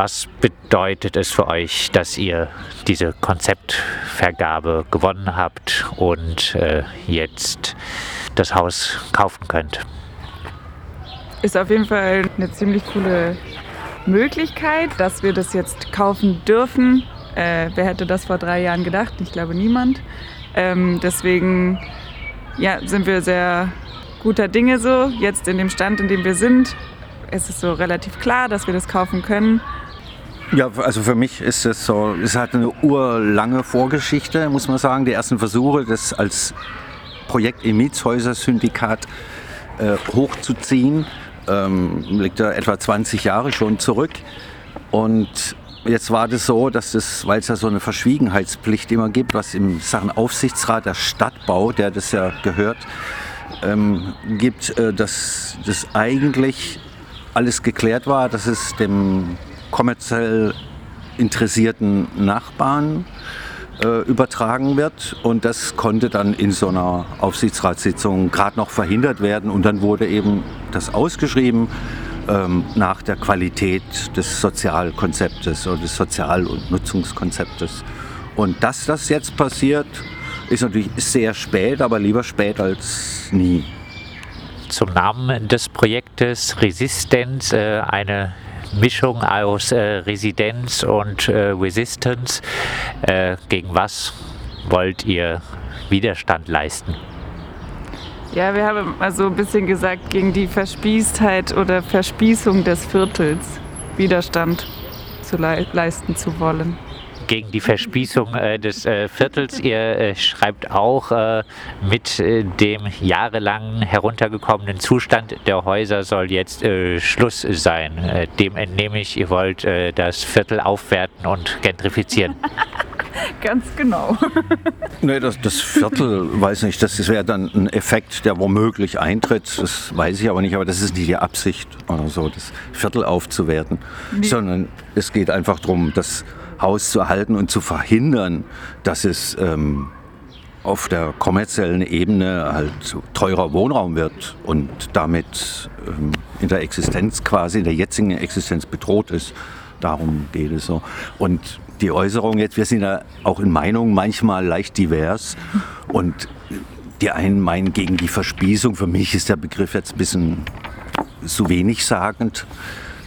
Was bedeutet es für euch, dass ihr diese Konzeptvergabe gewonnen habt und äh, jetzt das Haus kaufen könnt? Ist auf jeden Fall eine ziemlich coole Möglichkeit, dass wir das jetzt kaufen dürfen. Äh, wer hätte das vor drei Jahren gedacht? Ich glaube niemand. Ähm, deswegen ja, sind wir sehr guter Dinge so, jetzt in dem Stand, in dem wir sind. Es ist so relativ klar, dass wir das kaufen können. Ja, also für mich ist es so, es hat eine urlange Vorgeschichte, muss man sagen. Die ersten Versuche, das als Projekt im Mietshäuser-Syndikat äh, hochzuziehen, ähm, liegt da etwa 20 Jahre schon zurück. Und jetzt war das so, dass es, weil es ja so eine Verschwiegenheitspflicht immer gibt, was im Sachen Aufsichtsrat der Stadtbau, der das ja gehört, ähm, gibt, äh, dass das eigentlich alles geklärt war, dass es dem kommerziell interessierten Nachbarn äh, übertragen wird. Und das konnte dann in so einer Aufsichtsratssitzung gerade noch verhindert werden. Und dann wurde eben das ausgeschrieben ähm, nach der Qualität des Sozialkonzeptes oder des Sozial- und Nutzungskonzeptes. Und dass das jetzt passiert, ist natürlich sehr spät, aber lieber spät als nie. Zum Namen des Projektes Resistance, äh, eine Mischung aus äh, Residenz und äh, Resistance. Äh, gegen was wollt ihr Widerstand leisten? Ja, wir haben also ein bisschen gesagt, gegen die Verspießtheit oder Verspießung des Viertels Widerstand zu le leisten zu wollen gegen die Verspießung äh, des äh, Viertels. Ihr äh, schreibt auch, äh, mit äh, dem jahrelang heruntergekommenen Zustand der Häuser soll jetzt äh, Schluss sein. dem entnehme ich, ihr wollt das Viertel aufwerten und gentrifizieren. Ganz genau. nee, das, das Viertel, weiß nicht, das wäre dann ein Effekt, der womöglich eintritt. Das weiß ich aber nicht, aber das ist nicht die Absicht oder so, das Viertel aufzuwerten, nee. sondern es geht einfach darum, dass Haus zu erhalten und zu verhindern, dass es ähm, auf der kommerziellen Ebene halt teurer Wohnraum wird und damit ähm, in der Existenz quasi, in der jetzigen Existenz bedroht ist. Darum geht es so. Und die Äußerung jetzt, wir sind ja auch in Meinungen manchmal leicht divers und die einen meinen gegen die Verspießung. Für mich ist der Begriff jetzt ein bisschen zu wenig sagend,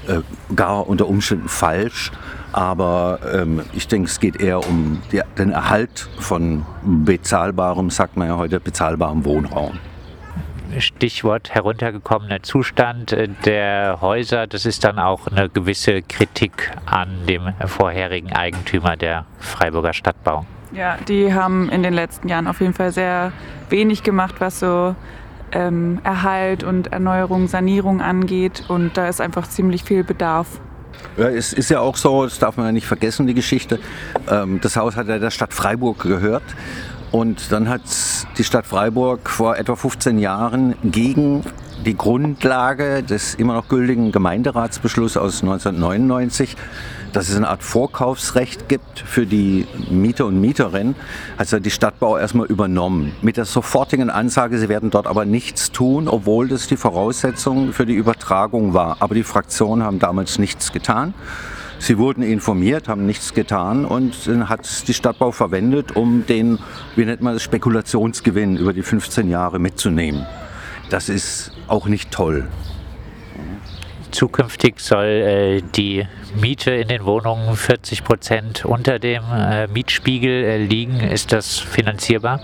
äh, gar unter Umständen falsch. Aber ähm, ich denke, es geht eher um die, den Erhalt von bezahlbarem, sagt man ja heute, bezahlbarem Wohnraum. Stichwort heruntergekommener Zustand der Häuser, das ist dann auch eine gewisse Kritik an dem vorherigen Eigentümer der Freiburger Stadtbau. Ja, die haben in den letzten Jahren auf jeden Fall sehr wenig gemacht, was so ähm, Erhalt und Erneuerung, Sanierung angeht. Und da ist einfach ziemlich viel Bedarf. Ja, es ist ja auch so, das darf man ja nicht vergessen, die Geschichte. Ähm, das Haus hat ja der Stadt Freiburg gehört. Und dann hat die Stadt Freiburg vor etwa 15 Jahren gegen die Grundlage des immer noch gültigen Gemeinderatsbeschlusses aus 1999 dass es eine Art Vorkaufsrecht gibt für die Mieter und Mieterinnen, hat ja die Stadtbau erstmal übernommen. Mit der sofortigen Ansage, sie werden dort aber nichts tun, obwohl das die Voraussetzung für die Übertragung war. Aber die Fraktionen haben damals nichts getan. Sie wurden informiert, haben nichts getan und hat die Stadtbau verwendet, um den, wie nennt man das, Spekulationsgewinn über die 15 Jahre mitzunehmen. Das ist auch nicht toll. Zukünftig soll äh, die Miete in den Wohnungen 40 Prozent unter dem äh, Mietspiegel äh, liegen. Ist das finanzierbar?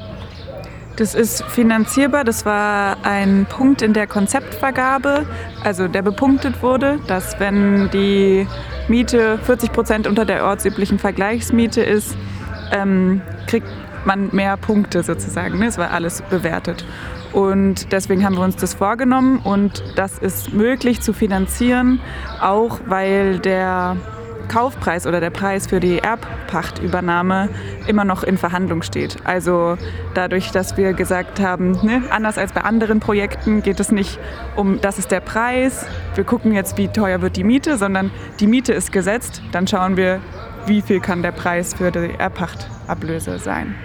Das ist finanzierbar. Das war ein Punkt in der Konzeptvergabe, also der bepunktet wurde, dass wenn die Miete 40 Prozent unter der ortsüblichen Vergleichsmiete ist, ähm, kriegt man mehr Punkte sozusagen. Ne? Es war alles bewertet. Und deswegen haben wir uns das vorgenommen und das ist möglich zu finanzieren, auch weil der Kaufpreis oder der Preis für die Erbpachtübernahme immer noch in Verhandlung steht. Also dadurch, dass wir gesagt haben, ne, anders als bei anderen Projekten geht es nicht um, das ist der Preis, wir gucken jetzt, wie teuer wird die Miete, sondern die Miete ist gesetzt, dann schauen wir, wie viel kann der Preis für die Erbpachtablöse sein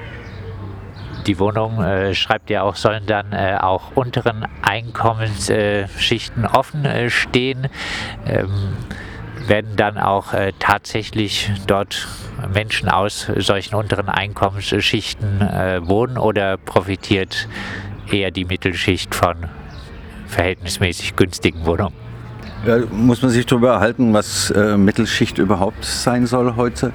die Wohnungen, äh, schreibt ihr auch, sollen dann äh, auch unteren Einkommensschichten offen äh, stehen. Ähm, werden dann auch äh, tatsächlich dort Menschen aus solchen unteren Einkommensschichten äh, wohnen oder profitiert eher die Mittelschicht von verhältnismäßig günstigen Wohnungen? Ja, muss man sich darüber erhalten, was äh, Mittelschicht überhaupt sein soll heute.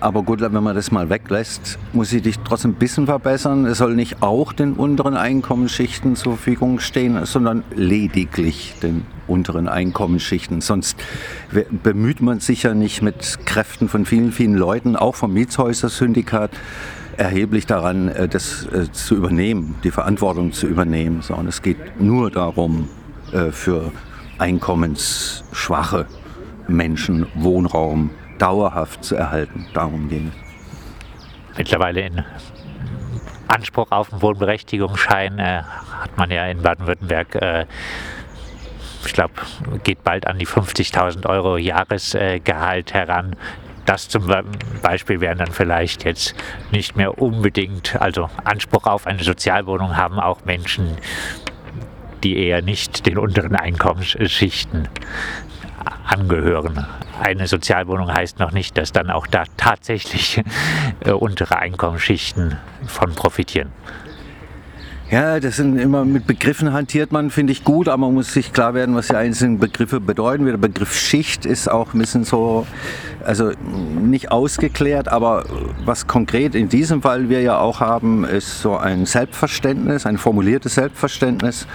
Aber gut, wenn man das mal weglässt, muss ich dich trotzdem ein bisschen verbessern. Es soll nicht auch den unteren Einkommensschichten zur Verfügung stehen, sondern lediglich den unteren Einkommensschichten. Sonst bemüht man sich ja nicht mit Kräften von vielen, vielen Leuten, auch vom Mietshäuser-Syndikat, erheblich daran, äh, das äh, zu übernehmen, die Verantwortung zu übernehmen. Sondern es geht nur darum, äh, für einkommensschwache Menschen Wohnraum dauerhaft zu erhalten. Darum ging es. Mittlerweile in Anspruch auf einen Wohnberechtigungsschein äh, hat man ja in Baden-Württemberg, äh, ich glaube, geht bald an die 50.000 Euro Jahresgehalt heran. Das zum Beispiel wären dann vielleicht jetzt nicht mehr unbedingt, also Anspruch auf eine Sozialwohnung haben auch Menschen, die eher nicht den unteren Einkommensschichten angehören. Eine Sozialwohnung heißt noch nicht, dass dann auch da tatsächlich äh, untere Einkommensschichten von profitieren. Ja, das sind immer mit Begriffen hantiert man, finde ich gut, aber man muss sich klar werden, was die einzelnen Begriffe bedeuten. Der Begriff Schicht ist auch ein bisschen so, also nicht ausgeklärt, aber was konkret in diesem Fall wir ja auch haben, ist so ein Selbstverständnis, ein formuliertes Selbstverständnis.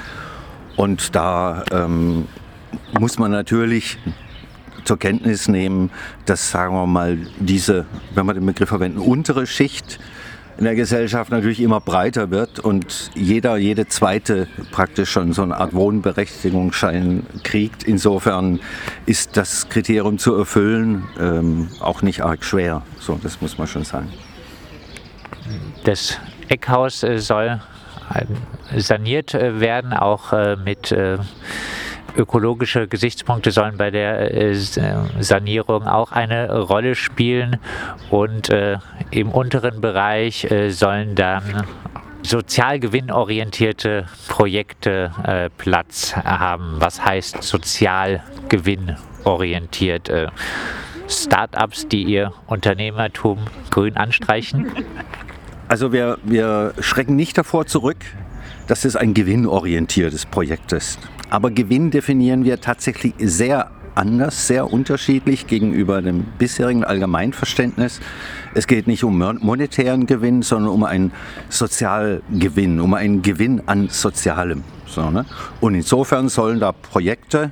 Und da ähm, muss man natürlich zur Kenntnis nehmen, dass, sagen wir mal, diese, wenn wir den Begriff verwenden, untere Schicht in der Gesellschaft natürlich immer breiter wird und jeder, jede zweite praktisch schon so eine Art Wohnberechtigungsschein kriegt. Insofern ist das Kriterium zu erfüllen ähm, auch nicht arg schwer. So, das muss man schon sagen. Das Eckhaus äh, soll äh, saniert äh, werden, auch mit ökologische Gesichtspunkte sollen bei der äh, Sanierung auch eine Rolle spielen und äh, im unteren Bereich äh, sollen dann sozial gewinnorientierte Projekte äh, Platz haben. Was heißt sozial gewinnorientiert? Äh, Startups, die ihr Unternehmertum grün anstreichen? Also wir, wir schrecken nicht davor zurück, dass es ein gewinnorientiertes Projekt ist. Aber Gewinn definieren wir tatsächlich sehr anders, sehr unterschiedlich gegenüber dem bisherigen Allgemeinverständnis. Es geht nicht um monetären Gewinn, sondern um einen Sozialgewinn, um einen Gewinn an Sozialem. So, ne? Und insofern sollen da Projekte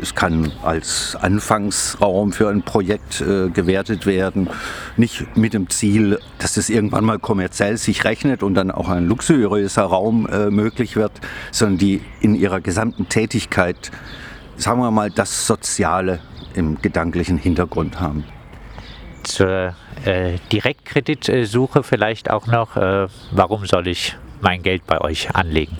es kann als Anfangsraum für ein Projekt äh, gewertet werden. Nicht mit dem Ziel, dass es irgendwann mal kommerziell sich rechnet und dann auch ein luxuriöser Raum äh, möglich wird, sondern die in ihrer gesamten Tätigkeit, sagen wir mal, das Soziale im gedanklichen Hintergrund haben. Zur äh, Direktkreditsuche vielleicht auch noch, äh, warum soll ich mein Geld bei euch anlegen?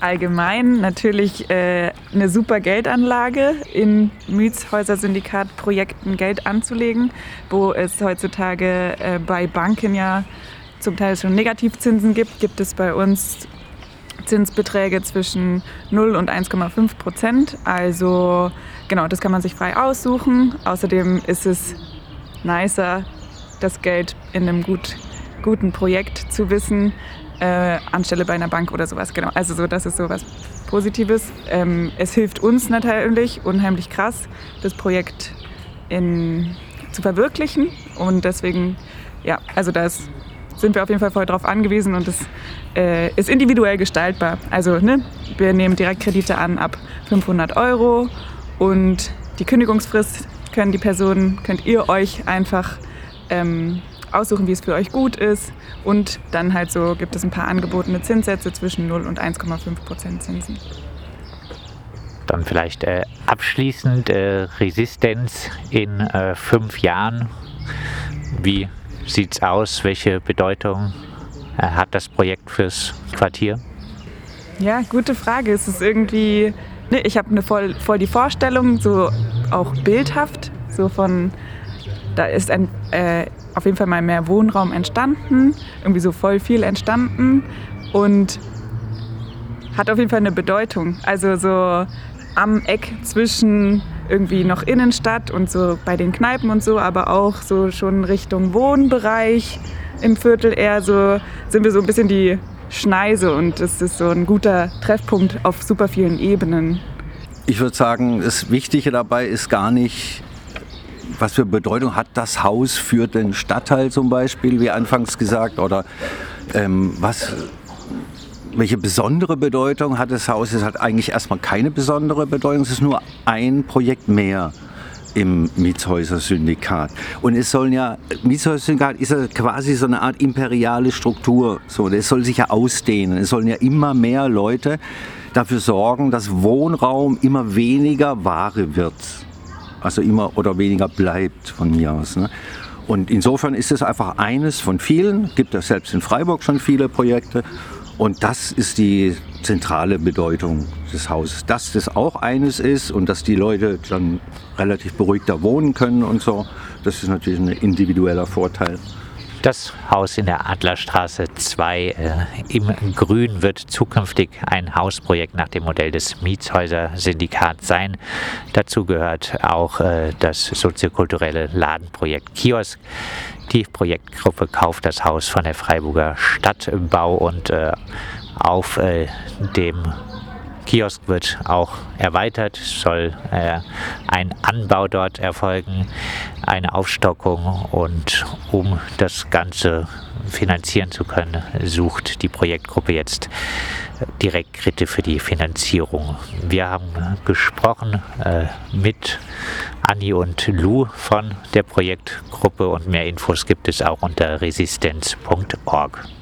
Allgemein natürlich äh, eine super Geldanlage, in Mietshäuser-Syndikat-Projekten Geld anzulegen, wo es heutzutage äh, bei Banken ja zum Teil schon Negativzinsen gibt, gibt es bei uns Zinsbeträge zwischen 0 und 1,5 Prozent. Also genau, das kann man sich frei aussuchen. Außerdem ist es nicer, das Geld in einem gut, guten Projekt zu wissen, äh, anstelle bei einer Bank oder sowas. Genau. Also so, das ist so was Positives. Ähm, es hilft uns natürlich unheimlich krass, das Projekt in, zu verwirklichen. Und deswegen, ja, also da sind wir auf jeden Fall voll drauf angewiesen und es äh, ist individuell gestaltbar. Also ne, wir nehmen Direktkredite an ab 500 Euro und die Kündigungsfrist können die Personen, könnt ihr euch einfach ähm, aussuchen, wie es für euch gut ist. Und dann halt so gibt es ein paar angebotene Zinssätze zwischen 0 und 1,5 Prozent Zinsen. Dann vielleicht äh, abschließend äh, Resistenz in äh, fünf Jahren. Wie sieht es aus? Welche Bedeutung äh, hat das Projekt fürs Quartier? Ja, gute Frage. Es ist irgendwie, ne, ich habe eine voll, voll die Vorstellung, so auch bildhaft, so von, da ist ein äh, auf jeden Fall mal mehr Wohnraum entstanden, irgendwie so voll viel entstanden und hat auf jeden Fall eine Bedeutung. Also so am Eck zwischen irgendwie noch Innenstadt und so bei den Kneipen und so, aber auch so schon Richtung Wohnbereich im Viertel eher so, sind wir so ein bisschen die Schneise und es ist so ein guter Treffpunkt auf super vielen Ebenen. Ich würde sagen, das Wichtige dabei ist gar nicht, was für Bedeutung hat das Haus für den Stadtteil zum Beispiel, wie anfangs gesagt, oder ähm, was, welche besondere Bedeutung hat das Haus? Es hat eigentlich erstmal keine besondere Bedeutung, es ist nur ein Projekt mehr im Mietshäuser-Syndikat. Und es sollen ja, Mietshäuser-Syndikat ist ja quasi so eine Art imperiale Struktur. So, das soll sich ja ausdehnen. Es sollen ja immer mehr Leute dafür sorgen, dass Wohnraum immer weniger Ware wird. Also immer oder weniger bleibt von mir aus. Ne? Und insofern ist es einfach eines von vielen. Gibt es selbst in Freiburg schon viele Projekte. Und das ist die zentrale Bedeutung des Hauses. Dass das auch eines ist und dass die Leute dann relativ beruhigter wohnen können und so, das ist natürlich ein individueller Vorteil. Das Haus in der Adlerstraße 2 äh, im Grün wird zukünftig ein Hausprojekt nach dem Modell des Mietshäuser-Syndikats sein. Dazu gehört auch äh, das soziokulturelle Ladenprojekt Kiosk. Die Projektgruppe kauft das Haus von der Freiburger Stadtbau und äh, auf äh, dem Kiosk wird auch erweitert, soll äh, ein Anbau dort erfolgen, eine Aufstockung und um das Ganze finanzieren zu können, sucht die Projektgruppe jetzt Direktkredite für die Finanzierung. Wir haben gesprochen äh, mit Anni und Lou von der Projektgruppe und mehr Infos gibt es auch unter resistenz.org.